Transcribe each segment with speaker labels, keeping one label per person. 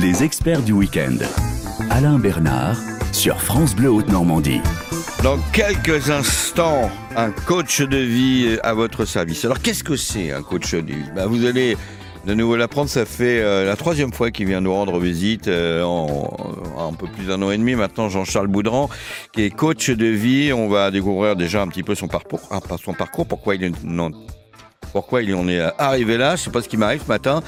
Speaker 1: Les experts du week-end. Alain Bernard sur France Bleu Haute-Normandie.
Speaker 2: Dans quelques instants, un coach de vie à votre service. Alors qu'est-ce que c'est un coach de vie? Ben, Vous allez de nouveau l'apprendre, ça fait euh, la troisième fois qu'il vient nous rendre visite euh, en, un peu plus d'un an et demi maintenant, Jean-Charles Boudran, qui est coach de vie. On va découvrir déjà un petit peu son parcours, hein, son parcours, pourquoi il en est arrivé là, je sais pas ce qui m'arrive ce matin.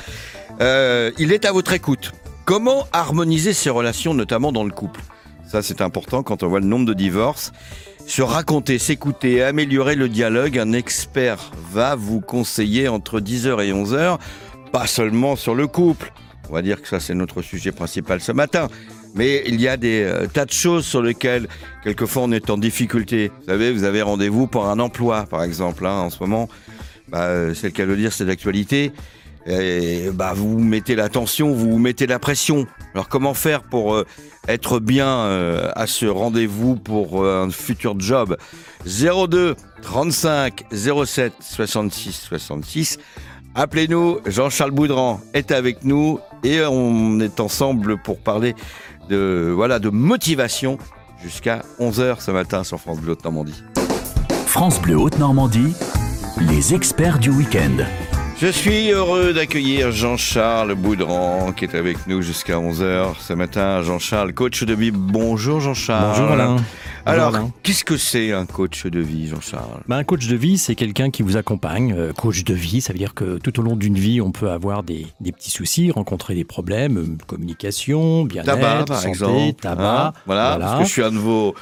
Speaker 2: Euh, il est à votre écoute. Comment harmoniser ses relations, notamment dans le couple? Ça, c'est important quand on voit le nombre de divorces. Se raconter, s'écouter, améliorer le dialogue, un expert va vous conseiller entre 10h et 11h, pas seulement sur le couple. On va dire que ça, c'est notre sujet principal ce matin. Mais il y a des euh, tas de choses sur lesquelles, quelquefois, on est en difficulté. Vous savez, vous avez rendez-vous pour un emploi, par exemple, hein, en ce moment. Bah, euh, c'est le cas de le dire, c'est d'actualité. Et bah, vous mettez la tension, vous mettez la pression. Alors comment faire pour euh, être bien euh, à ce rendez-vous pour euh, un futur job? 02 35 07 66 66. Appelez-nous, Jean-Charles Boudran est avec nous et on est ensemble pour parler de voilà de motivation jusqu'à 11h ce matin sur France Bleu Normandie.
Speaker 1: France Bleu Haute-Normandie. Les experts du week-end.
Speaker 2: Je suis heureux d'accueillir Jean-Charles Boudran qui est avec nous jusqu'à 11h ce matin. Jean-Charles, coach de vie. Bonjour Jean-Charles.
Speaker 3: Bonjour Alain.
Speaker 2: Alors, qu'est-ce que c'est un coach de vie, Jean-Charles?
Speaker 3: Ben, un coach de vie, c'est quelqu'un qui vous accompagne. Euh, coach de vie, ça veut dire que tout au long d'une vie, on peut avoir des, des petits soucis, rencontrer des problèmes, euh, communication,
Speaker 2: Tabac,
Speaker 3: bien-être,
Speaker 2: par
Speaker 3: santé,
Speaker 2: exemple.
Speaker 3: tabac.
Speaker 2: hein voilà, parce que je suis un de vos,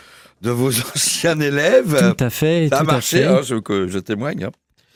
Speaker 2: de vos anciens élèves.
Speaker 3: Tout à fait,
Speaker 2: Ça a
Speaker 3: tout à
Speaker 2: marché,
Speaker 3: fait.
Speaker 2: hein, je, je témoigne. hein.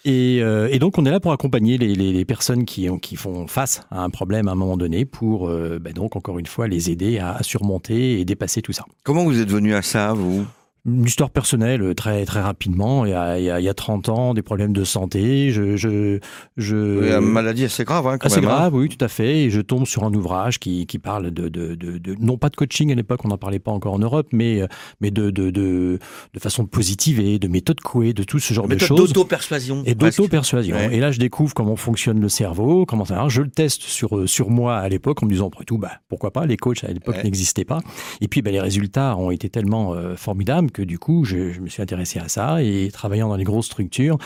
Speaker 3: Et, euh, et donc, on est là pour accompagner les, personnes qui, ont- qui font face à un problème à un moment donné pour, euh, ben donc, encore une fois, les aider à surmonter et dépasser tout ça.
Speaker 2: Comment vous êtes venu à ça, vous?
Speaker 3: Une histoire personnelle, euh, très, très rapidement. Il y, a, il, y a, il y a 30 ans, des problèmes de santé. Je, je, je,
Speaker 2: Une maladie assez grave, hein, quand
Speaker 3: Assez
Speaker 2: même. hein.
Speaker 3: grave, oui, tout à fait. Et je tombe sur un ouvrage qui, qui parle de, de, de, de- non pas de coaching à l'époque, on n'en parlait pas encore en Europe, mais, euh, mais de, de, de, de façon positive et de méthode Coué, de tout ce genre de choses.
Speaker 2: d'auto-persuasion.
Speaker 3: Et
Speaker 2: presque.
Speaker 3: d'auto-persuasion.
Speaker 2: Ouais.
Speaker 3: Et là, je découvre comment fonctionne le cerveau, comment ça marche. Je le teste sur, euh, sur moi à l'époque en me disant, après tout, bah, pourquoi pas, les coachs à l'époque
Speaker 2: Ouais.
Speaker 3: n'existaient pas. Et puis, bah, les résultats ont été tellement euh, formidables que du coup, je, je me suis intéressé à ça et travaillant dans les grosses structures,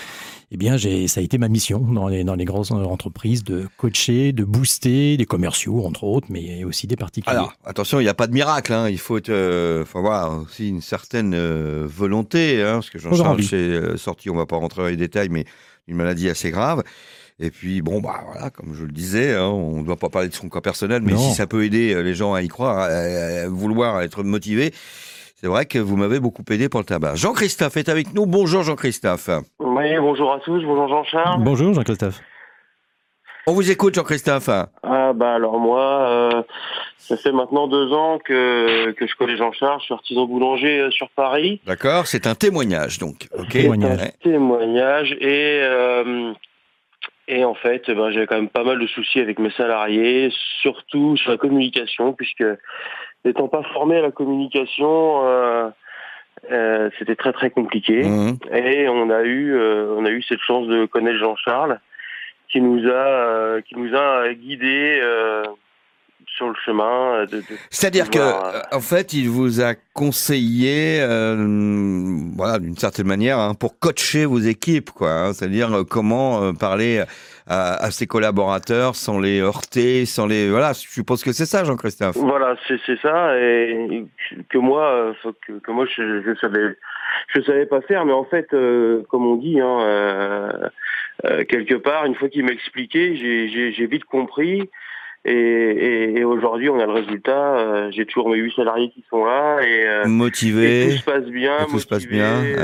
Speaker 3: eh bien, ça a été ma mission dans les, dans les grosses entreprises de coacher, de booster des commerciaux, entre autres, mais aussi des particuliers.
Speaker 2: Alors, attention, il n'y a pas de miracle. Hein. Il faut, euh, faut avoir aussi une certaine euh, volonté. Hein, parce que Jean-Charles s'est euh, sorti, on ne va pas rentrer dans les détails, mais une maladie assez grave. Et puis, bon, bah voilà, comme je le disais, hein, on ne doit pas parler de son cas personnel, mais
Speaker 3: Non.
Speaker 2: si ça peut aider les gens à y croire, à, à vouloir être motivés, c'est vrai que vous m'avez beaucoup aidé pour le tabac. Jean-Christophe est avec nous. Bonjour Jean-Christophe.
Speaker 4: Oui, bonjour à tous, bonjour Jean-Charles.
Speaker 3: Bonjour Jean-Christophe.
Speaker 2: On vous écoute Jean-Christophe.
Speaker 4: Ah bah alors moi, euh, ça fait maintenant deux ans que, que je connais Jean-Charles, je suis artisan boulanger euh, sur Paris.
Speaker 2: D'accord C'est un témoignage, donc. ok
Speaker 3: Témoignage.
Speaker 2: Ouais.
Speaker 4: Témoignage et euh, et en fait, ben, j'avais quand même pas mal de soucis avec mes salariés, surtout sur la communication, puisque n'étant pas formé à la communication, euh, euh, c'était très très compliqué.
Speaker 2: Mhm.
Speaker 4: Et on a eu, euh, on a eu cette chance de connaître Jean-Charles, qui nous a, euh, qui nous a guidés euh, sur le chemin. euh, De, de-
Speaker 2: C'est-à-dire que,
Speaker 4: euh,
Speaker 2: euh, en fait, il vous a conseillé, euh, voilà, d'une certaine manière, hein, pour coacher vos équipes, quoi. hein. C'est-à-dire euh, comment parler à, à ses collaborateurs sans les heurter, sans les, voilà. Je suppose que c'est ça, Jean-Christophe.
Speaker 4: Voilà, c'est ça, et que moi, que, que moi je, je savais, je savais pas faire, mais en fait, comme on dit, hein, quelque part, une fois qu'il m'expliquait, j'ai vite compris. Et, et, et aujourd'hui, on a le résultat. euh, J'ai toujours mes huit salariés qui sont là et, euh, et
Speaker 2: Motivé.
Speaker 4: tout se passe bien.
Speaker 2: tout se passe bien, ouais.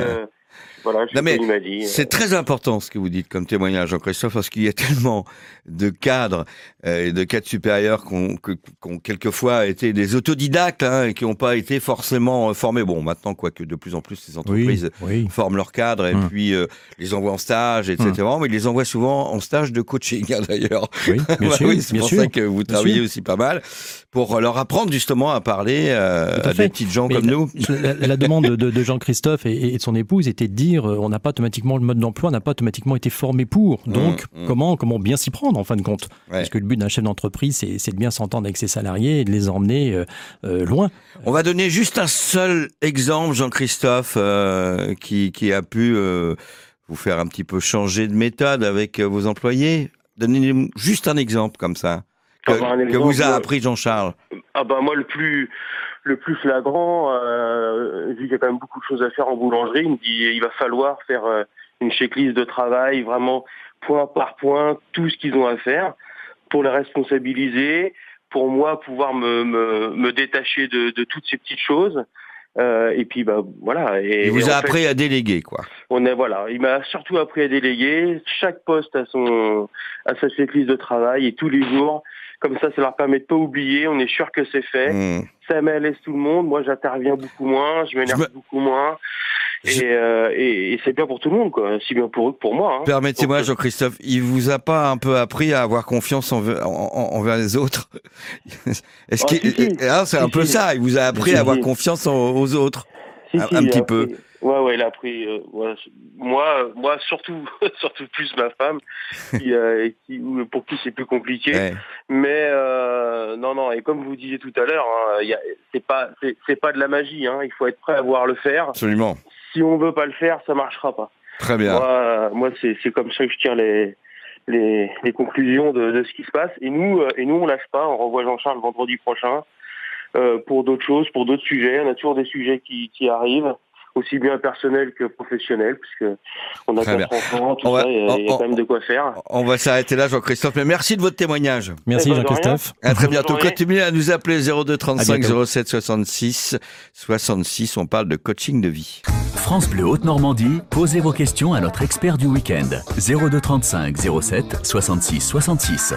Speaker 4: Euh, voilà, je
Speaker 2: Non,
Speaker 4: sais
Speaker 2: mais
Speaker 4: pas, il m'a dit.
Speaker 2: C'est très important ce que vous dites comme témoignage, Jean-Christophe, parce qu'il y a tellement de cadres euh, et de cadres supérieurs qui ont, ont quelquefois été des autodidactes hein, et qui n'ont pas été forcément euh, formés. Bon, maintenant, quoique de plus en plus, les entreprises
Speaker 3: oui.
Speaker 2: forment leurs cadres et
Speaker 3: Hum.
Speaker 2: puis euh, les envoient en stage, etc. Mais ils les envoient souvent en stage de coaching, hein, d'ailleurs.
Speaker 3: Oui, bien
Speaker 2: Bah
Speaker 3: sûr,
Speaker 2: oui, c'est
Speaker 3: bien
Speaker 2: pour
Speaker 3: sûr.
Speaker 2: ça que vous
Speaker 3: bien
Speaker 2: travaillez
Speaker 3: sûr.
Speaker 2: aussi pas mal pour leur apprendre justement à parler euh,
Speaker 3: à
Speaker 2: des petites gens
Speaker 3: Mais
Speaker 2: comme
Speaker 3: la,
Speaker 2: nous.
Speaker 3: La, la demande de, de Jean-Christophe et, et de son épouse était de dire euh, on n'a pas automatiquement le mode d'emploi, n'a pas automatiquement été formé pour. Donc,
Speaker 2: Mmh, mmh.
Speaker 3: comment comment bien s'y prendre en fin de compte? Parce que le but d'un chef d'entreprise, c'est c'est de bien s'entendre avec ses salariés et de les emmener euh, euh, loin.
Speaker 2: On va donner juste un seul exemple, Jean-Christophe, euh, qui, qui a pu euh, vous faire un petit peu changer de méthode avec vos employés. Donnez-nous juste un exemple comme ça, que,
Speaker 4: Ah bah, un
Speaker 2: que vous a appris Jean-Charles.
Speaker 4: Ah bah moi le plus le plus flagrant, euh, vu qu'il y a quand même beaucoup de choses à faire en boulangerie, il me dit il va falloir faire euh, une checklist de travail, vraiment point par point, tout ce qu'ils ont à faire, pour les responsabiliser, pour moi pouvoir me, me, me détacher de, de toutes ces petites choses. Euh, et puis bah voilà. Et,
Speaker 2: Il vous a
Speaker 4: fait,
Speaker 2: appris à déléguer, quoi.
Speaker 4: on est voilà, il m'a surtout appris à déléguer. Chaque poste a son à sa checklist de travail et tous les jours. Comme ça, ça leur permet de pas oublier. On est sûr que c'est fait.
Speaker 2: Mmh.
Speaker 4: Ça m'aise tout le monde. Moi, j'interviens beaucoup moins. Je m'énerve
Speaker 2: me-
Speaker 4: beaucoup moins.
Speaker 2: Je-
Speaker 4: Et, euh, et, et c'est bien pour tout le monde, quoi. Si bien pour eux que pour moi. hein.
Speaker 2: Permettez-moi, Jean-Christophe, il vous a pas un peu appris à avoir confiance envers, en- en- envers les autres Est-ce
Speaker 4: Ah, si, si.
Speaker 2: Ah, c'est un peu ça. Il vous a appris à avoir confiance en- aux autres. un- petit peu.
Speaker 4: Ouais, ouais, il a appris. euh, ouais, moi, moi, surtout, surtout plus ma femme, qui, euh, qui, ou- pour qui c'est plus compliqué.
Speaker 2: Ouais.
Speaker 4: Mais euh, non, non. Et comme vous disiez tout à l'heure, hein, c'est pas, c'est pas de la magie. Hein, il faut être prêt à voir le faire.
Speaker 2: Absolument.
Speaker 4: Si on veut pas le faire, ça marchera pas.
Speaker 2: Très bien.
Speaker 4: Moi, euh, moi c'est c'est comme ça que je tire les, les, les conclusions de, de ce qui se passe. Et nous, euh, et nous, on lâche pas. On revoit Jean-Charles vendredi prochain euh, pour d'autres choses, pour d'autres sujets. On a toujours des sujets qui, qui arrivent, aussi bien personnels que professionnels, puisque on a quatre enfants, tout
Speaker 2: On
Speaker 4: ça. Il y a, il y a
Speaker 2: on-
Speaker 4: quand même de quoi faire.
Speaker 2: On va s'arrêter là, Jean-Christophe. Mais merci de votre témoignage.
Speaker 3: Merci Jean-Christophe.
Speaker 2: À très bientôt.
Speaker 4: journée.
Speaker 2: Continuez à nous appeler 02 35
Speaker 3: bientôt.
Speaker 2: 07 66 66. On parle de coaching de vie.
Speaker 1: France Bleu Haute-Normandie, posez vos questions à notre expert du week-end. 02 35 07 66 66.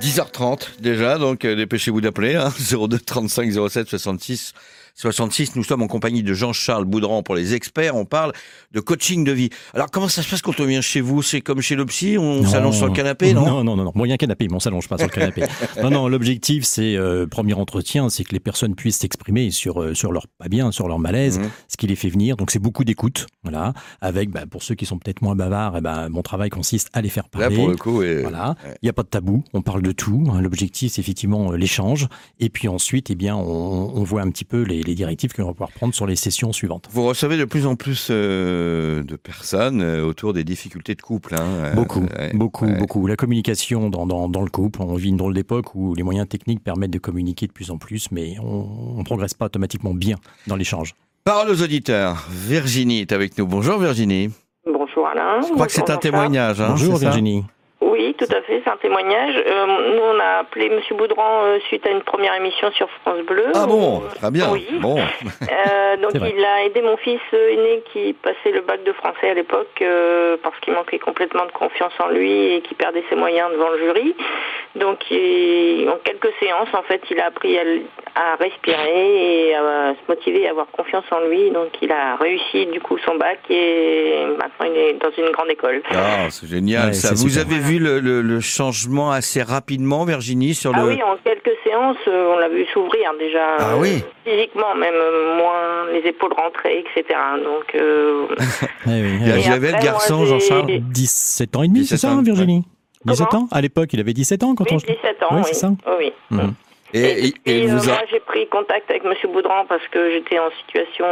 Speaker 2: 10h30 déjà, donc euh, dépêchez-vous d'appeler. Hein, 02 35 07 66 66. Nous sommes en compagnie de Jean-Charles Boudran pour les experts. On parle de coaching de vie. Alors comment ça se passe quand on vient chez vous? C'est comme chez le psy, on s'allonge sur le canapé, non,
Speaker 3: Non, non, non, non. Bon, il y a un canapé, mais on s'allonge pas sur le canapé. non, non, l'objectif, c'est, euh, premier entretien, c'est que les personnes puissent s'exprimer sur, euh, sur leur pas bien, sur leur malaise,
Speaker 2: Mhm.
Speaker 3: ce qui les fait venir. Donc, c'est beaucoup d'écoute, voilà. Avec, bah, pour ceux qui sont peut-être moins bavards, eh ben, mon travail consiste à les faire
Speaker 2: Là
Speaker 3: parler.
Speaker 2: pour le coup, et-
Speaker 3: Voilà, il
Speaker 2: ouais.
Speaker 3: n'y a pas de tabou, on parle de tout. hein. L'objectif, c'est effectivement euh, l'échange. Et puis ensuite, eh bien, on, on voit un petit peu les, les directives que l'on va pouvoir prendre sur les sessions suivantes.
Speaker 2: vous recevez de plus en plus euh, de personnes euh, autour des difficultés de couple. Hein, euh,
Speaker 3: Beaucoup,
Speaker 2: ouais,
Speaker 3: beaucoup,
Speaker 2: ouais.
Speaker 3: beaucoup. La communication dans, dans, dans le couple, on vit une drôle d'époque où les moyens techniques permettent de communiquer de plus en plus, mais on ne progresse pas automatiquement bien dans l'échange.
Speaker 2: Parole aux auditeurs. Virginie est avec nous. Bonjour Virginie.
Speaker 5: Bonjour Alain.
Speaker 2: Je crois que c'est un témoignage. Hein,
Speaker 3: Bonjour
Speaker 2: ça
Speaker 3: Virginie.
Speaker 5: Oui, tout à fait, c'est un témoignage. Euh, nous, on a appelé Monsieur Boudran euh, suite à une première émission sur France Bleu.
Speaker 2: Ah bon,
Speaker 5: Euh,
Speaker 2: très bien.
Speaker 5: Oui.
Speaker 2: Bon,
Speaker 5: Euh, donc il a aidé mon fils aîné qui passait le bac de français à l'époque euh, parce qu'il manquait complètement de confiance en lui et qui perdait ses moyens devant le jury. Donc il- en quelques séances, en fait, il a appris à, respirer et à se motiver et à avoir confiance en lui. Donc il a réussi du coup son bac et maintenant il est dans une grande école.
Speaker 2: Ah, c'est génial.
Speaker 3: Ouais,
Speaker 2: ça. Vous
Speaker 3: super.
Speaker 2: avez vu le, le- le changement assez rapidement, Virginie, sur
Speaker 5: Ah
Speaker 2: le.
Speaker 5: oui, en quelques séances, euh, on l'a vu s'ouvrir déjà.
Speaker 2: Ah
Speaker 5: euh,
Speaker 2: oui.
Speaker 5: Physiquement, même euh, moins les épaules rentrées, etc. Donc, euh,
Speaker 3: Eh oui,
Speaker 5: Et
Speaker 3: il
Speaker 2: J'avais le garçon, Jean-Charles.
Speaker 3: avait 17 ans et demi,
Speaker 2: 17
Speaker 3: c'est ça,
Speaker 2: ans,
Speaker 3: hein, Virginie 17
Speaker 5: Comment?
Speaker 3: Ans? À l'époque, il avait 17 ans quand
Speaker 5: oui,
Speaker 3: on...
Speaker 5: 17 ans,
Speaker 3: Oui,
Speaker 5: oui.
Speaker 3: c'est ça.
Speaker 5: Oui.
Speaker 3: Mhm.
Speaker 2: Et,
Speaker 5: Et,
Speaker 2: et- et
Speaker 5: puis,
Speaker 2: il
Speaker 5: euh,
Speaker 2: vous a.
Speaker 5: moi, j'ai pris contact avec Monsieur Boudran parce que j'étais en situation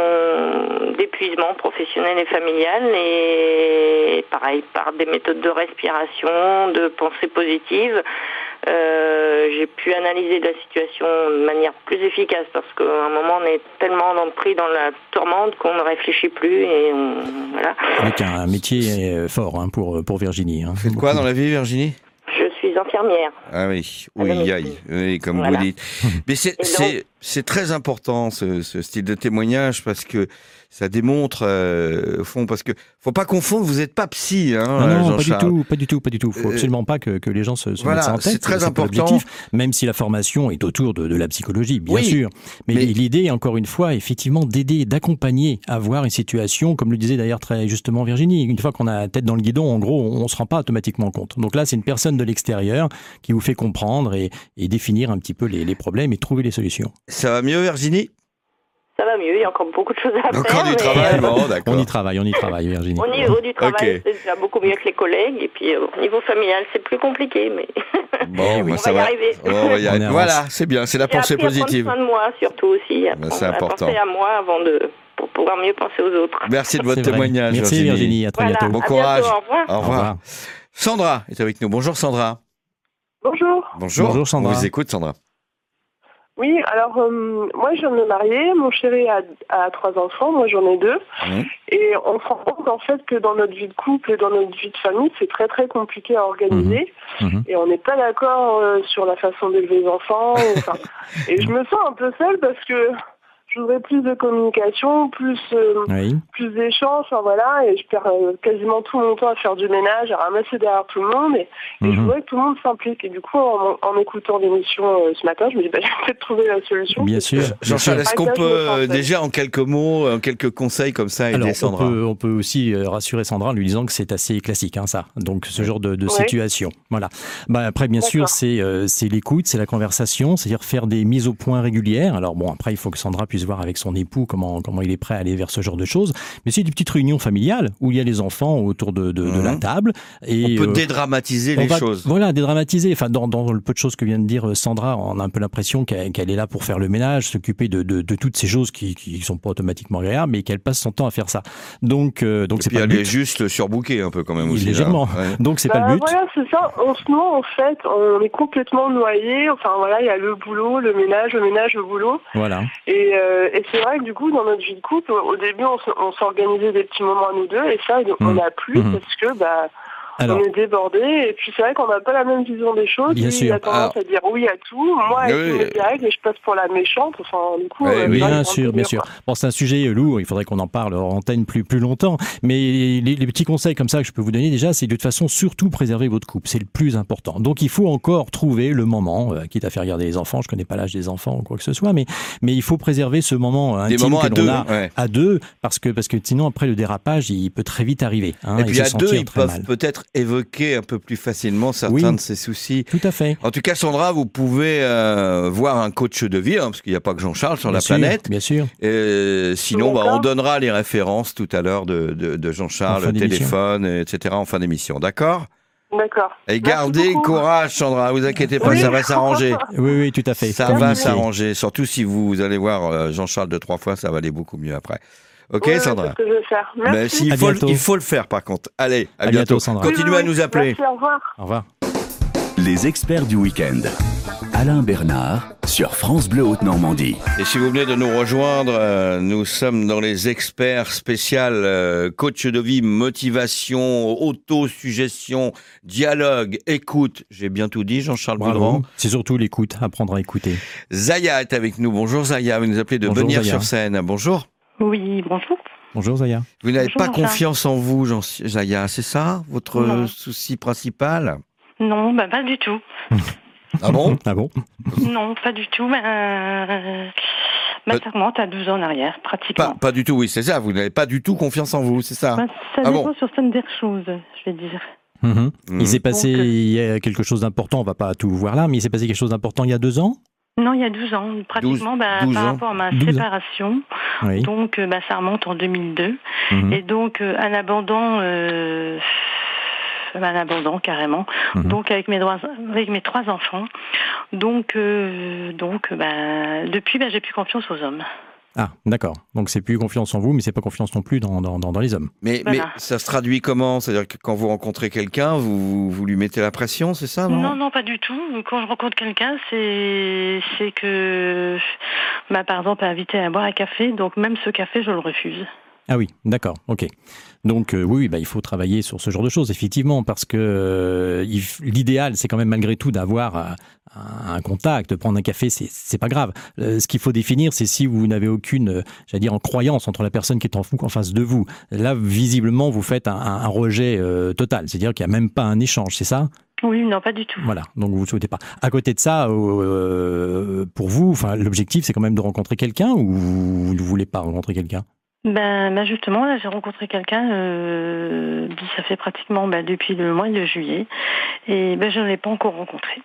Speaker 5: d'épuisement professionnel et familial. Et pareil, par des méthodes de respiration, de pensée positive, euh, j'ai pu analyser la situation de manière plus efficace parce qu'à un moment, on est tellement dans- pris dans la tourmente qu'on ne réfléchit plus. Et on- voilà.
Speaker 3: Avec un métier euh, fort hein, pour, pour Virginie. Hein.
Speaker 2: Faites quoi dans la vie, Virginie?
Speaker 5: Je suis infirmière.
Speaker 2: Ah oui, oui,
Speaker 5: domicile.
Speaker 2: aïe, oui, comme
Speaker 5: Voilà.
Speaker 2: vous dites. Mais c'est, c'est, très important ce, ce style de témoignage parce que ça démontre, euh, au fond, parce que faut pas confondre, vous n'êtes pas psy, hein,
Speaker 3: non, pas du tout, pas du tout, pas du tout. Faut
Speaker 2: Euh,
Speaker 3: absolument pas que, que les gens se, se
Speaker 2: voilà,
Speaker 3: mettent ça en tête.
Speaker 2: c'est très important.
Speaker 3: Même si la formation est autour de, de la psychologie, bien
Speaker 2: Oui,
Speaker 3: sûr. Mais,
Speaker 2: mais-
Speaker 3: l'idée, encore une fois, effectivement, d'aider, d'accompagner à voir une situation, comme le disait d'ailleurs très justement Virginie. Une fois qu'on a la tête dans le guidon, en gros, on, ne se rend pas automatiquement compte. Donc là, c'est une personne de l'extérieur qui vous fait comprendre et, et définir un petit peu les, les problèmes et trouver les solutions.
Speaker 2: Ça va mieux, Virginie?
Speaker 5: Ça va mieux. Il y a encore beaucoup de choses à
Speaker 2: Encore
Speaker 5: faire.
Speaker 2: du
Speaker 5: mais,
Speaker 2: travail,
Speaker 5: euh,
Speaker 2: bon, d'accord.
Speaker 3: On y travaille, on y travaille, Virginie.
Speaker 5: Au niveau du travail,
Speaker 2: Ok.
Speaker 5: c'est déjà beaucoup mieux que les collègues. Et puis euh, au niveau familial, c'est plus compliqué. Mais
Speaker 2: Bon,
Speaker 3: oui.
Speaker 2: bah,
Speaker 5: on
Speaker 2: ça
Speaker 5: va y
Speaker 2: va.
Speaker 5: arriver.
Speaker 2: Oh, on va y
Speaker 3: On
Speaker 2: arriver. Voilà, c'est bien, c'est la pensée
Speaker 5: à prendre
Speaker 2: positive.
Speaker 5: soin de moi, surtout aussi. À,
Speaker 2: Bah,
Speaker 5: prendre- à
Speaker 2: important.
Speaker 5: penser à moi avant de pour pouvoir mieux penser aux autres.
Speaker 2: Merci de votre témoignage,
Speaker 3: Merci Virginie, à très
Speaker 5: Voilà.
Speaker 3: bientôt.
Speaker 2: Bon
Speaker 5: à
Speaker 2: courage.
Speaker 5: bientôt, au revoir.
Speaker 2: Au revoir. Sandra est avec nous. Bonjour Sandra.
Speaker 6: Bonjour.
Speaker 2: Bonjour.
Speaker 3: Bonjour, Sandra.
Speaker 2: On vous écoute Sandra.
Speaker 6: Oui, alors euh, moi je viens de me marier, mon chéri a, a trois enfants, moi j'en ai deux. Et on se rend compte en fait que dans notre vie de couple et dans notre vie de famille, c'est très très compliqué à organiser.
Speaker 3: Mhm.
Speaker 6: Et on n'est pas d'accord euh, sur la façon d'élever les enfants. enfin. et je me sens un peu seule parce que je voudrais plus de communication, plus euh,
Speaker 3: Oui.
Speaker 6: plus d'échanges, enfin voilà, et je perds euh, quasiment tout mon temps à faire du ménage, à ramasser derrière tout le monde, et, et je
Speaker 3: Mhm.
Speaker 6: voudrais que tout le monde s'implique. Et du coup, en, en écoutant l'émission euh, ce matin, je me dis, bah, je vais peut-être trouver la solution.
Speaker 3: Bien sûr.
Speaker 2: Jean-Charles, est-ce qu'on peut euh, déjà en quelques mots, en quelques conseils comme ça aider
Speaker 3: Alors, on
Speaker 2: Sandra
Speaker 3: peut, on peut aussi rassurer Sandra en lui disant que c'est assez classique, hein, ça. Donc, ce genre de, situation. Voilà. Bah, après, bien sûr, c'est euh, c'est l'écoute, c'est la conversation, c'est-à-dire faire des mises au point régulières. Alors, bon, après, il faut que Sandra puisse voir avec son époux comment, comment il est prêt à aller vers ce genre de choses. Mais c'est des petites réunions familiales où il y a les enfants autour de, de, de la
Speaker 2: Mhm.
Speaker 3: table. Et,
Speaker 2: On peut
Speaker 3: euh,
Speaker 2: dédramatiser
Speaker 3: on
Speaker 2: les
Speaker 3: va-
Speaker 2: choses.
Speaker 3: Voilà, dédramatiser. Enfin, dans, dans le peu de choses que vient de dire euh, Sandra, on a un peu l'impression qu'elle est là pour faire le ménage, s'occuper de, de, de toutes ces choses qui qui sont pas automatiquement agréables, mais qu'elle passe son temps à faire ça. Donc, euh, donc
Speaker 2: Et
Speaker 3: c'est
Speaker 2: puis
Speaker 3: pas
Speaker 2: elle
Speaker 3: le
Speaker 2: est
Speaker 3: but.
Speaker 2: juste surbookée un peu quand même aussi.
Speaker 3: légèrement.
Speaker 2: Ouais.
Speaker 3: Donc c'est
Speaker 6: Bah,
Speaker 3: pas le but.
Speaker 6: Voilà, c'est ça. On se noie, en fait. On est complètement noyé. Enfin, voilà, il y a le boulot, le ménage, le ménage, le boulot.
Speaker 3: Voilà.
Speaker 6: Et, euh, et c'est vrai que du coup, dans notre vie de couple, au début, on, s'organisait des petits moments à nous deux, et ça, on n'a plus
Speaker 3: Mhm.
Speaker 6: parce que bah,
Speaker 3: Alors,
Speaker 6: on est débordé. Et puis c'est vrai qu'on n'a pas la même vision des choses.
Speaker 3: Bien
Speaker 6: Lui,
Speaker 3: sûr.
Speaker 6: il a tendance à dire oui à tout. Moi,
Speaker 2: Oui, oui.
Speaker 6: me direct, et je passe pour la méchante. Enfin, du coup,
Speaker 2: Oui,
Speaker 6: euh,
Speaker 2: oui.
Speaker 3: Bien sûr, bien sûr. Bon, c'est un sujet lourd, il faudrait qu'on en parle en antenne plus, plus longtemps. Mais les, les petits conseils comme ça que je peux vous donner déjà, c'est de toute façon surtout préserver votre couple. C'est le plus important. Donc il faut encore trouver le moment, euh, quitte à faire regarder les enfants, je connais pas l'âge des enfants ou quoi que ce soit, mais, mais il faut préserver ce moment
Speaker 2: Des
Speaker 3: intime
Speaker 2: moments
Speaker 3: que
Speaker 2: à
Speaker 3: l'on
Speaker 2: deux.
Speaker 3: a
Speaker 2: ouais.
Speaker 3: à deux, parce que, parce que sinon après le dérapage, il peut très vite arriver. hein,
Speaker 2: Et puis à deux, ils peuvent
Speaker 3: mal.
Speaker 2: Peut-être évoquer un peu plus facilement certains
Speaker 3: Oui.
Speaker 2: de ces soucis.
Speaker 3: Tout à fait.
Speaker 2: En tout cas, Sandra, vous pouvez euh, voir un coach de vie, hein, parce qu'il n'y a pas que Jean-Charles sur
Speaker 3: Bien
Speaker 2: la
Speaker 3: sûr,
Speaker 2: planète.
Speaker 3: Bien sûr.
Speaker 2: Et sinon, bah, on donnera les références tout à l'heure de, de, de
Speaker 3: En
Speaker 2: Jean-Charles, le téléphone, etc. en fin d'émission. D'accord?
Speaker 6: D'accord.
Speaker 2: Et gardez courage, Sandra. Vous inquiétez pas,
Speaker 6: Oui.
Speaker 2: ça va s'arranger.
Speaker 3: Oui, oui, tout à fait.
Speaker 2: Ça va s'arranger. Surtout si vous allez voir euh, Jean-Charles deux, trois fois, ça va aller beaucoup mieux après. Ok,
Speaker 6: Ouais,
Speaker 2: Sandra
Speaker 6: C'est ce que je vais faire.
Speaker 2: Mais
Speaker 6: Merci.
Speaker 2: s'il
Speaker 3: À
Speaker 2: faut, il faut le faire par contre. Allez, à,
Speaker 3: À bientôt, Sandra.
Speaker 2: Continuez
Speaker 6: Oui,
Speaker 2: à nous appeler.
Speaker 6: Merci, au revoir.
Speaker 3: Au revoir.
Speaker 1: Les experts du week-end. Alain Bernard sur France Bleu Haute-Normandie.
Speaker 2: Et si vous venez de nous rejoindre, euh, nous sommes dans les experts spécial euh, coach de vie, motivation, auto-suggestion, dialogue, écoute. J'ai bien tout dit, Jean-Charles Boudran.
Speaker 3: Bravo. C'est surtout l'écoute, apprendre à écouter.
Speaker 2: Zaya est avec nous. Bonjour Zaya, vous nous appelez de
Speaker 3: Bonjour,
Speaker 2: Bonnières-sur-Seine. Bonjour.
Speaker 5: Oui, bonjour.
Speaker 3: Bonjour Zaya.
Speaker 2: Vous n'avez pas confiance en vous, Jean Zaya, c'est ça votre
Speaker 5: Non.
Speaker 2: souci principal?
Speaker 5: Non, bah, pas du tout.
Speaker 2: Ah bon?
Speaker 3: Ah bon?
Speaker 5: Non, pas du tout. Euh, ma
Speaker 2: Euh,
Speaker 5: ça remonte à 12 ans en arrière, pratiquement.
Speaker 2: pas du tout, oui, c'est ça. Vous n'avez pas du tout confiance en vous, c'est ça?
Speaker 5: Ben, ça
Speaker 2: Ah
Speaker 5: dépend
Speaker 2: bon
Speaker 5: sur certaines choses, je vais dire.
Speaker 3: Mhm.
Speaker 2: Mhm.
Speaker 3: Il s'est passé
Speaker 5: Donc, euh,
Speaker 3: il y a quelque chose d'important, on va pas tout voir là, mais il s'est passé quelque chose d'important il y a deux ans?
Speaker 5: Non, il y a 12 ans, pratiquement,
Speaker 2: 12
Speaker 5: par
Speaker 2: ans.
Speaker 5: rapport à ma
Speaker 3: 12 ans.
Speaker 5: séparation.
Speaker 3: Oui.
Speaker 5: Donc, euh, ben, ça remonte en 2002.
Speaker 3: Mhm.
Speaker 5: Et donc, euh, un abandon, euh, un abandon carrément.
Speaker 3: Mhm.
Speaker 5: Donc, avec mes, droits- avec mes trois enfants. Donc, euh, donc ben, depuis, ben, j'ai plus confiance aux hommes.
Speaker 3: Ah, d'accord. Donc c'est plus confiance en vous, mais c'est pas confiance non plus dans, dans, dans, dans les hommes.
Speaker 2: Mais,
Speaker 5: Voilà.
Speaker 2: mais ça se traduit comment? C'est-à-dire que quand vous rencontrez quelqu'un, vous, vous lui mettez la pression, c'est ça non,
Speaker 5: Non, non, pas du tout. Quand je rencontre quelqu'un, c'est c'est que, bah, par exemple, invité à boire un café, donc même ce café, je le refuse.
Speaker 3: Ah oui, d'accord, ok. Donc euh, oui, bah, il faut travailler sur ce genre de choses, effectivement, parce que euh, l'idéal, c'est quand même malgré tout d'avoir euh, un, contact, prendre un café, c'est pas grave. Ce qu'il faut définir, c'est si vous n'avez aucune, j'allais dire, en croyance entre la personne qui est en en face de vous. Là, visiblement, vous faites un, rejet total, c'est-à-dire qu'il n'y a même pas un échange, c'est ça?
Speaker 5: Oui, non, pas du tout.
Speaker 3: Voilà, donc vous ne souhaitez pas. À côté de ça, pour vous, l'objectif, c'est quand même de rencontrer quelqu'un ou vous ne voulez pas rencontrer quelqu'un?
Speaker 5: Ben, ben justement, là, j'ai rencontré quelqu'un, euh, ça fait pratiquement ben, depuis le mois de juillet, et ben, je ne l'ai pas encore rencontré.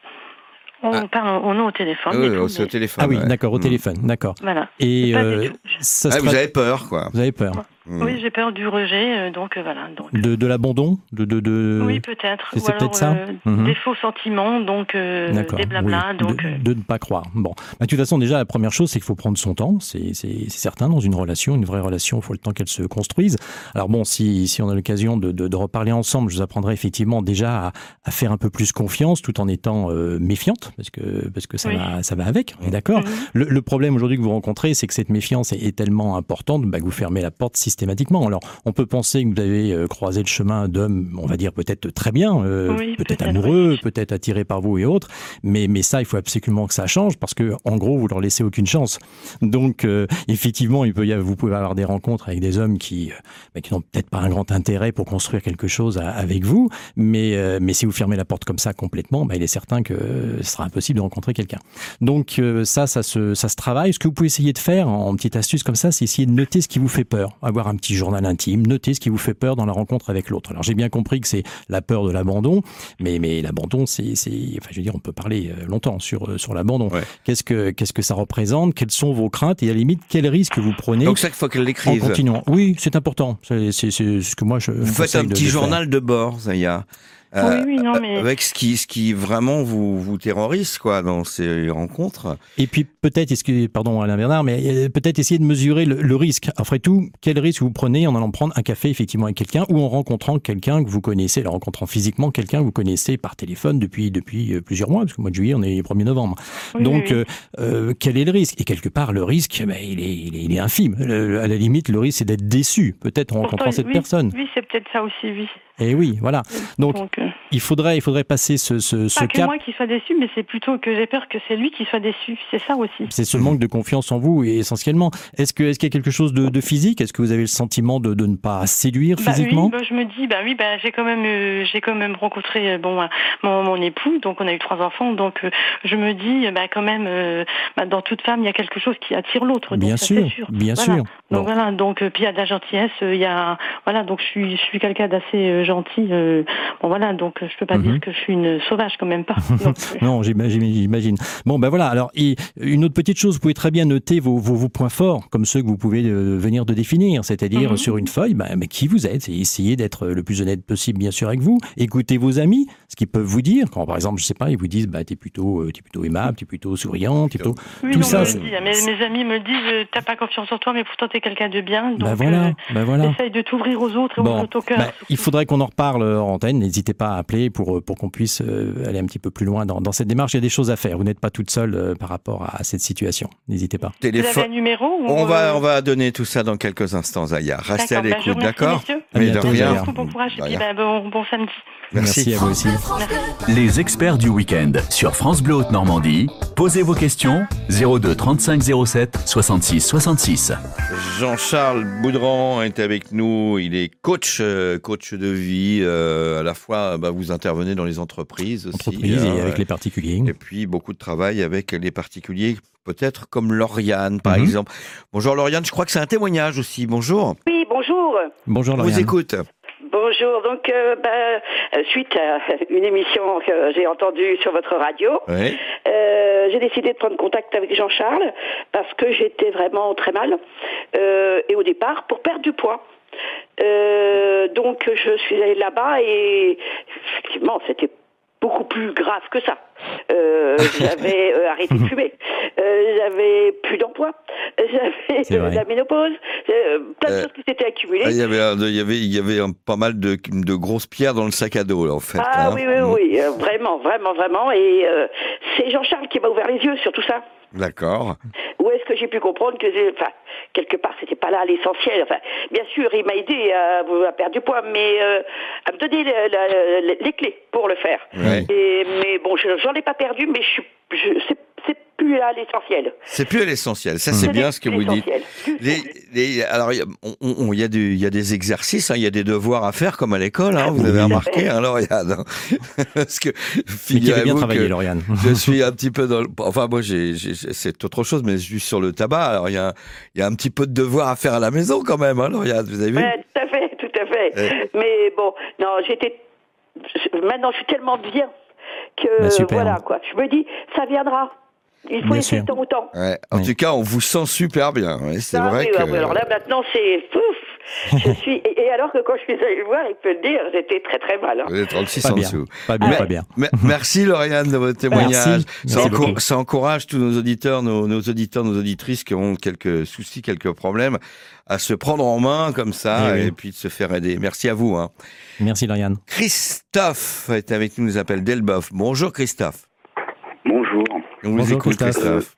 Speaker 7: On
Speaker 2: Ah.
Speaker 7: parle, on est au téléphone.
Speaker 2: Ah oui,
Speaker 7: tout,
Speaker 2: au téléphone.
Speaker 3: Ah oui,
Speaker 2: ouais.
Speaker 3: d'accord, au
Speaker 2: Mm.
Speaker 3: téléphone, d'accord.
Speaker 7: Voilà.
Speaker 3: Et euh, ça
Speaker 2: Ah, vous avez peur, quoi.
Speaker 3: vous avez peur
Speaker 2: Mm.
Speaker 7: Oui, j'ai peur du rejet, euh, donc euh, voilà. Donc,
Speaker 3: de, de l'abandon, de, de, de...
Speaker 7: oui, peut-être.
Speaker 3: c'est peut-être ça
Speaker 7: euh,
Speaker 3: Mhm.
Speaker 7: des faux sentiments, donc des blabla.
Speaker 3: oui,
Speaker 7: donc,
Speaker 3: de, ne pas croire. Bon, Bah, de toute façon, déjà, la première chose, c'est qu'il faut prendre son temps. C'est certain, dans une relation, une vraie relation, il faut le temps qu'elle se construise. Alors bon, si, si on a l'occasion de, reparler ensemble, je vous apprendrai effectivement déjà à, à faire un peu plus confiance, tout en étant euh, méfiante, parce que parce que ça
Speaker 7: Oui.
Speaker 3: va ça va avec. On est d'accord.
Speaker 7: Mhm.
Speaker 3: Le, le problème aujourd'hui que vous rencontrez, c'est que cette méfiance est, est tellement importante bah, que vous fermez la porte systématiquement. Alors, on peut penser que vous avez euh, croisé le chemin d'hommes, on va dire peut-être très bien, euh,
Speaker 7: Oui,
Speaker 3: peut-être amoureux,
Speaker 7: oui.
Speaker 3: peut-être attirés par vous et autres, mais, mais ça, il faut absolument que ça change parce que, en gros, vous leur laissez aucune chance. Donc, euh, effectivement, il peut y avoir, vous pouvez avoir des rencontres avec des hommes qui, bah, qui n'ont peut-être pas un grand intérêt pour construire quelque chose à- avec vous, mais, euh, mais si vous fermez la porte comme ça complètement, bah, il est certain que ce sera impossible de rencontrer quelqu'un. Donc ça, ça se, ça se travaille. Ce que vous pouvez essayer de faire en petite astuce comme ça, c'est essayer de noter ce qui vous fait peur. Avoir un petit journal intime, noter ce qui vous fait peur dans la rencontre avec l'autre. Alors j'ai bien compris que c'est la peur de l'abandon, mais, mais l'abandon, c'est, c'est, enfin je veux dire, on peut parler euh, longtemps sur, euh, sur l'abandon.
Speaker 2: Ouais.
Speaker 3: Qu'est-ce que, qu'est-ce que ça représente? Quelles sont vos craintes? Et à la limite, quels risques vous prenez
Speaker 2: Donc ça, il faut qu'elle
Speaker 3: en
Speaker 2: l'écrive.
Speaker 3: continuant? Oui, c'est important. C'est, ce que moi je.
Speaker 2: Vous faites un petit journal de bord, Zaya. Euh,
Speaker 7: oui, oui, non, mais
Speaker 2: Avec ce qui, ce qui vraiment vous, vous terrorise quoi, dans ces rencontres.
Speaker 3: Et puis peut-être, pardon Alain Bernard, mais euh, peut-être essayer de mesurer le, le risque. Après tout, quel risque vous prenez en allant prendre un café effectivement avec quelqu'un ou en rencontrant quelqu'un que vous connaissez, en rencontrant physiquement quelqu'un que vous connaissez par téléphone depuis, depuis euh, plusieurs mois, parce que au mois de juillet, on est le 1er novembre.
Speaker 7: oui,
Speaker 3: Donc,
Speaker 7: oui,
Speaker 3: euh, quel est le risque? Et quelque part, le risque, ben, il, est, il, est, il est infime. Le- à la limite, le risque, c'est d'être déçu, peut-être en
Speaker 7: Pourtant,
Speaker 3: rencontrant cette
Speaker 7: oui,
Speaker 3: personne.
Speaker 7: Oui, c'est peut-être ça aussi, oui.
Speaker 3: Et oui, voilà. Donc,
Speaker 7: Donc, euh,
Speaker 3: il faudrait, il faudrait passer ce, ce, ce
Speaker 7: pas que moi qui soit déçu, mais c'est plutôt que j'ai peur que c'est lui qui soit déçu. C'est ça aussi.
Speaker 3: C'est ce manque de confiance en vous, et essentiellement. Est-ce que, est-ce qu'il y a quelque chose de, de physique? Est-ce que vous avez le sentiment de, de ne pas séduire
Speaker 7: Bah
Speaker 3: physiquement?
Speaker 7: oui, bah, je me dis, bah oui, bah j'ai quand même, euh, j'ai quand même rencontré euh, bon mon, mon époux, donc on a eu trois enfants, donc euh, je me dis, bah quand même, euh, bah, dans toute femme, il y a quelque chose qui attire l'autre.
Speaker 3: Bien sûr, bien
Speaker 7: Voilà.
Speaker 3: sûr.
Speaker 7: Donc voilà, donc euh, puis il y a de la gentillesse, euh, il y a voilà, donc je suis, je suis quelqu'un d'assez euh, gentil. euh, bon voilà, donc je peux pas
Speaker 3: Mhm.
Speaker 7: dire que je suis une sauvage quand même pas.
Speaker 3: Non, j'imagine. j'imagine. Bon, ben voilà. Alors, et une autre petite chose, vous pouvez très bien noter vos, vos, vos points forts, comme ceux que vous pouvez euh, venir de définir, c'est-à-dire
Speaker 7: Mhm.
Speaker 3: sur une feuille, ben, mais qui vous êtes, et essayez d'être le plus honnête possible, bien sûr, avec vous. Écoutez vos amis, ce qu'ils peuvent vous dire. Quand, par exemple, je sais pas, ils vous disent, bah, t'es plutôt, euh, t'es plutôt aimable, t'es plutôt souriant, t'es plutôt.
Speaker 7: oui,
Speaker 3: tout
Speaker 7: non,
Speaker 3: ça,
Speaker 7: me dit. mes, mes amis me disent, t'as pas confiance en toi, mais pourtant t'es quelqu'un de bien. Donc
Speaker 3: ben voilà,
Speaker 7: euh,
Speaker 3: ben voilà.
Speaker 7: essaye de t'ouvrir aux autres et
Speaker 3: Bon,
Speaker 7: ouvrir ton cœur.
Speaker 3: bah, il faudrait qu'on en reparle euh, en antenne. N'hésitez pas à appeler pour, euh, pour qu'on puisse aller un petit peu plus loin dans, dans cette démarche. Il y a des choses à faire. Vous n'êtes pas toute seule par rapport à, cette situation. N'hésitez pas.
Speaker 7: Vous avez
Speaker 2: Téléphone.
Speaker 7: un numéro ou,
Speaker 2: On va, on va donner tout ça dans quelques instants, Zaya. Restez à
Speaker 7: D'accord, bah,
Speaker 2: l'écoute, d'accord? Mais de rien.
Speaker 7: Bon courage et puis bah, bon, bon samedi.
Speaker 2: Merci.
Speaker 3: à vous aussi.
Speaker 1: Les experts du week-end sur France Bleu Haute Normandie. Posez vos questions 02 35 07 66 66.
Speaker 2: Jean-Charles Boudran est avec nous. Il est coach, euh, coach de vie. euh, à la fois, bah, vous intervenez dans les entreprises aussi.
Speaker 3: Entreprise et
Speaker 2: hein,
Speaker 3: avec les particuliers.
Speaker 2: Et puis beaucoup de travail avec les particuliers, peut-être comme Lauriane, par
Speaker 3: Mhm.
Speaker 2: exemple. Bonjour Lauriane, je crois que c'est un témoignage aussi. Bonjour.
Speaker 8: Oui, bonjour.
Speaker 3: Bonjour
Speaker 2: On
Speaker 3: Lauriane.
Speaker 2: vous écoute.
Speaker 8: Bonjour. Donc, euh, bah, euh, suite à une émission que j'ai entendue sur votre radio, euh, j'ai décidé de prendre contact avec Jean-Charles parce que j'étais vraiment très mal. Euh, et au départ, pour perdre du poids. Donc, je suis allée là-bas et effectivement, c'était beaucoup plus grave que ça. Euh, j'avais euh, arrêté de fumer, euh, j'avais plus d'emploi, j'avais
Speaker 3: C'est vrai.
Speaker 8: euh, la ménopause, euh, plein de
Speaker 2: Euh,
Speaker 8: choses qui s'étaient accumulées.
Speaker 2: Ah, il y avait, il y avait, il y avait un- pas mal de, de grosses pierres dans le sac à dos, là, en fait.
Speaker 8: Ah
Speaker 2: hein.
Speaker 8: oui, oui, oui, euh, vraiment, vraiment, vraiment. Et euh, c'est Jean-Charles qui m'a ouvert les yeux sur tout ça.
Speaker 2: D'accord.
Speaker 8: Où est-ce que j'ai pu comprendre que, enfin, quelque part, c'était pas là l'essentiel. Enfin, bien sûr, il m'a aidé à, à perdre du poids, mais euh, à me donner la- la- la- les clés pour le faire.
Speaker 2: Ouais.
Speaker 8: Et, mais bon, je- j'en ai pas perdu, mais je suis, je, c'est plus là l'essentiel.
Speaker 2: C'est plus à l'essentiel. Ça, c'est
Speaker 8: Ce
Speaker 2: bien ce que vous dites. Les, les- alors, il y a, on- on- il y, a des- il y a des exercices, hein, il y a des devoirs à faire comme à l'école. hein, vous
Speaker 3: Oui.
Speaker 2: avez
Speaker 3: à
Speaker 2: remarqué, hein, Lauriane. Parce que figurez-vous
Speaker 3: travaillé,
Speaker 2: que
Speaker 3: Lauriane.
Speaker 2: je suis un petit peu dans le... Enfin, moi, c'est autre chose, mais je suis sur le tabac. Alors, il y a, il y a un petit peu de devoir à faire à la maison quand même, hein, Lauriane, vous avez vu?
Speaker 8: Ouais, tout à fait, tout à fait.
Speaker 2: Ouais.
Speaker 8: Mais bon, non, j'étais. Maintenant, je suis tellement bien euh,
Speaker 3: Bah, super.
Speaker 8: voilà quoi. Je me dis, ça viendra. Il faut
Speaker 3: sûr.
Speaker 8: le temps au temps.
Speaker 2: Ouais. En
Speaker 3: Oui.
Speaker 2: tout cas, on vous sent super bien. ouais, c'est
Speaker 8: Ah
Speaker 2: vrai
Speaker 8: oui,
Speaker 2: que.
Speaker 8: oui, alors là maintenant c'est pouf. Je suis et, alors que quand je suis allée le voir, il peut le dire, j'étais très très mal. hein.
Speaker 2: Vous êtes 36
Speaker 3: Pas
Speaker 2: en
Speaker 3: bien.
Speaker 2: dessous.
Speaker 3: Pas bien,
Speaker 2: Mais-
Speaker 3: pas bien.
Speaker 2: Mais- merci Lauriane de votre témoignage.
Speaker 3: Merci.
Speaker 2: Ça,
Speaker 3: Merci
Speaker 2: encour-
Speaker 3: beaucoup.
Speaker 2: ça encourage tous nos auditeurs, nos, nos auditeurs, nos auditrices qui ont quelques soucis, quelques problèmes, à se prendre en main comme ça
Speaker 3: Eh oui.
Speaker 2: et puis de se faire aider. Merci à vous. Hein.
Speaker 3: Merci Lauriane.
Speaker 2: Christophe est avec nous, nous appelle Delboff. Bonjour Christophe.
Speaker 9: Bonjour.
Speaker 2: On vous
Speaker 3: Bonjour,
Speaker 2: écoute
Speaker 3: Christophe.
Speaker 2: Christophe.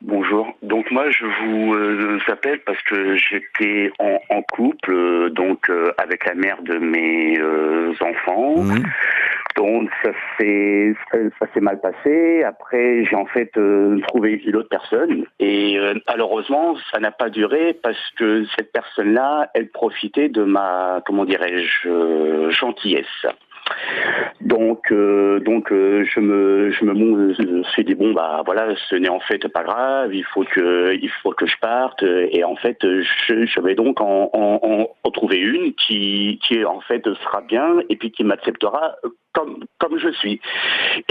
Speaker 9: Bonjour. Donc moi je vous euh, appelle parce que j'étais en, en couple euh, donc euh, avec la mère de mes euh, enfants. Donc ça s'est ça, ça s'est mal passé. Après j'ai en fait euh, trouvé une autre personne et euh, malheureusement ça n'a pas duré parce que cette personne-là elle profitait de ma comment dirais-je gentillesse. Donc, euh, donc euh, je me, je me, mon- je me bon bah voilà, ce n'est en fait pas grave, il faut que, il faut que je parte. Et en fait, je, vais donc en, trouver une qui, qui en fait sera bien et puis qui m'acceptera comme, comme je suis.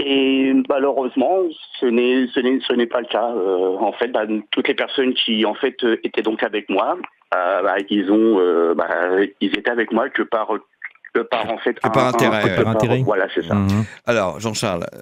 Speaker 9: Et malheureusement, ce n'est, ce n'est, ce n'est pas le cas. Euh, en fait, bah, toutes les personnes qui en fait étaient donc avec moi, bah, ils ont, bah, ils étaient avec moi que par que par en fait
Speaker 2: Que par intérêt,
Speaker 9: que
Speaker 2: ouais.
Speaker 3: Par intérêt.
Speaker 9: voilà c'est ça
Speaker 3: Mhm.
Speaker 2: Alors, Jean-Charles, euh,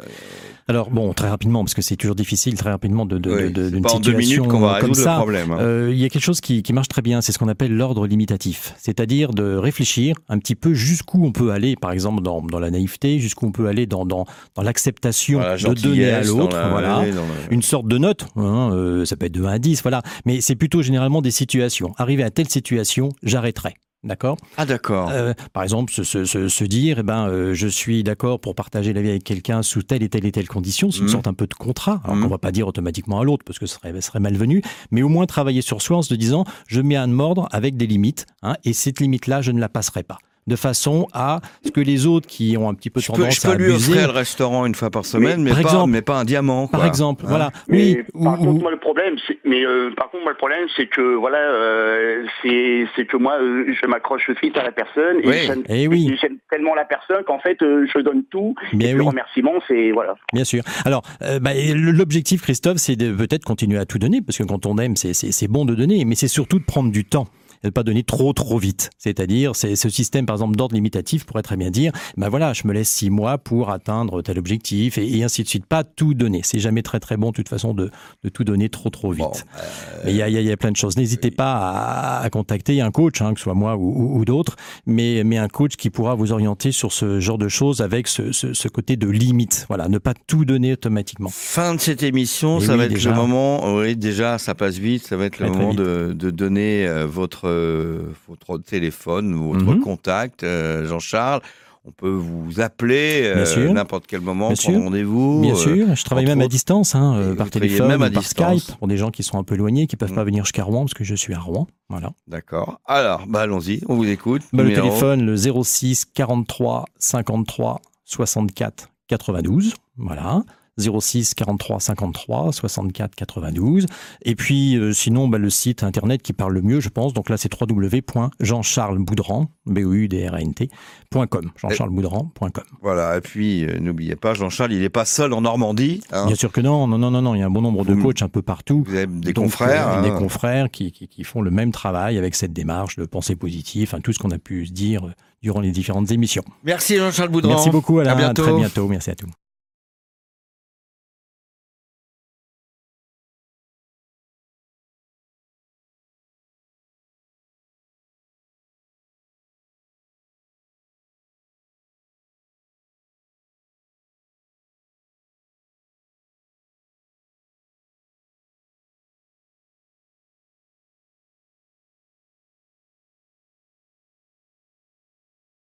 Speaker 3: Alors bon, très rapidement, parce que c'est toujours difficile, très rapidement de, de,
Speaker 2: oui,
Speaker 3: de-
Speaker 2: c'est
Speaker 3: d'une
Speaker 2: pas en deux
Speaker 3: situation
Speaker 2: minutes qu'on va
Speaker 3: comme ça.
Speaker 2: le problème.
Speaker 3: Euh, il y a quelque chose qui, qui marche très bien, c'est ce qu'on appelle l'ordre limitatif, c'est-à-dire de réfléchir un petit peu jusqu'où on peut aller, par exemple dans, dans la naïveté, jusqu'où on peut aller dans, dans, dans l'acceptation
Speaker 2: Voilà,
Speaker 3: de donner à l'autre,
Speaker 2: la-
Speaker 3: voilà.
Speaker 2: oui,
Speaker 3: Une sorte de note, hein, euh, ça peut être de 1 à 10, voilà, mais c'est plutôt généralement des situations. Arrivé à telle situation, j'arrêterai. D'accord
Speaker 2: Ah d'accord.
Speaker 3: Euh, Par exemple, se, se- se- se dire, eh ben, euh, je suis d'accord pour partager la vie avec quelqu'un sous telle et telle et telle condition, c'est une
Speaker 2: Mhm.
Speaker 3: sorte un peu de contrat, alors
Speaker 2: Mhm.
Speaker 3: qu'on va pas dire automatiquement à l'autre parce que ce serait, malvenu, mais au moins travailler sur soi en se disant, je mets un ordre avec des limites, hein, et cette limite-là, je ne la passerai pas. De façon à ce que les autres qui ont un petit peu
Speaker 2: Je peux,
Speaker 3: tendance
Speaker 2: je peux
Speaker 3: à
Speaker 2: lui
Speaker 3: abuser,
Speaker 2: offrir le restaurant une fois par semaine, mais,
Speaker 3: par
Speaker 2: pas,
Speaker 3: exemple.
Speaker 2: mais pas un diamant.
Speaker 3: par exemple,
Speaker 2: Hein
Speaker 3: voilà,
Speaker 9: Mais
Speaker 3: oui,
Speaker 9: par
Speaker 3: ou-
Speaker 9: contre,
Speaker 3: ou-
Speaker 9: moi, le problème, c'est, mais euh, par contre, moi, le problème, c'est que voilà, euh, c'est, que moi, euh, je m'accroche vite à la personne
Speaker 2: Oui.
Speaker 9: et j'aime,
Speaker 3: Eh oui.
Speaker 9: et j'aime tellement la personne qu'en fait, euh, je donne tout.
Speaker 3: Mais
Speaker 9: et le remerciement, c'est voilà.
Speaker 3: Bien sûr. Alors, euh, bah, l'objectif, Christophe, c'est de peut-être continuer à tout donner, parce que quand on aime, c'est bon de donner, mais c'est surtout de prendre du temps et de pas donner trop trop vite. C'est-à-dire, c'est ce système, par exemple, d'ordre limitatif pourrait très bien dire, ben voilà, je me laisse six mois pour atteindre tel objectif, et, et ainsi de suite. Pas tout donner. C'est jamais très très bon, de toute façon, de, de tout donner trop trop vite.
Speaker 2: Bon, euh,
Speaker 3: Mais il y a, y a- y a plein de choses. N'hésitez pas à, à contacter un coach, hein, que ce soit moi ou, ou- ou d'autres, mais, mais un coach qui pourra vous orienter sur ce genre de choses avec ce, ce- ce côté de limite. Voilà, ne pas tout donner automatiquement.
Speaker 2: Fin de cette émission,
Speaker 3: Et
Speaker 2: ça
Speaker 3: oui,
Speaker 2: va être
Speaker 3: déjà.
Speaker 2: le moment, oui déjà ça passe vite, ça va être le moment de, de donner euh, votre, votre téléphone, votre
Speaker 3: Mhm.
Speaker 2: contact, euh, Jean-Charles. On peut vous appeler euh, n'importe quel moment,
Speaker 3: Bien
Speaker 2: prendre rendez-vous.
Speaker 3: Bien
Speaker 2: euh,
Speaker 3: sûr, je travaille même à distance, hein, euh, par téléphone,
Speaker 2: même à
Speaker 3: par
Speaker 2: distance.
Speaker 3: Skype, pour des gens qui sont un peu éloignés, qui peuvent
Speaker 2: Mm.
Speaker 3: pas venir jusqu'à Rouen, parce que je suis à Rouen. Voilà.
Speaker 2: D'accord. Alors, bah allons-y, on vous écoute.
Speaker 3: Bah, le téléphone, le 06 43 53 64 92. Voilà. 06 43 53 64 92. Et puis, euh, sinon, bah, le site internet qui parle le mieux, je pense. Donc là, c'est www.jean-charles-boudran, b o u d r a n jean-charles-boudran.com.
Speaker 2: Voilà, et puis euh, n'oubliez pas, Jean-Charles, il n'est pas seul en Normandie. hein.
Speaker 3: Bien sûr que non, non, non, non, non. Il y a un bon nombre de coachs un peu partout.
Speaker 2: Vous avez des
Speaker 3: Donc,
Speaker 2: confrères.
Speaker 3: euh,
Speaker 2: hein.
Speaker 3: Des confrères qui, qui, qui font le même travail avec cette démarche de pensée positive, enfin, tout ce qu'on a pu se dire durant les différentes émissions.
Speaker 2: Merci Jean-Charles Boudran.
Speaker 3: Merci beaucoup, Alain.
Speaker 2: À bientôt.
Speaker 3: très bientôt. Merci à tous.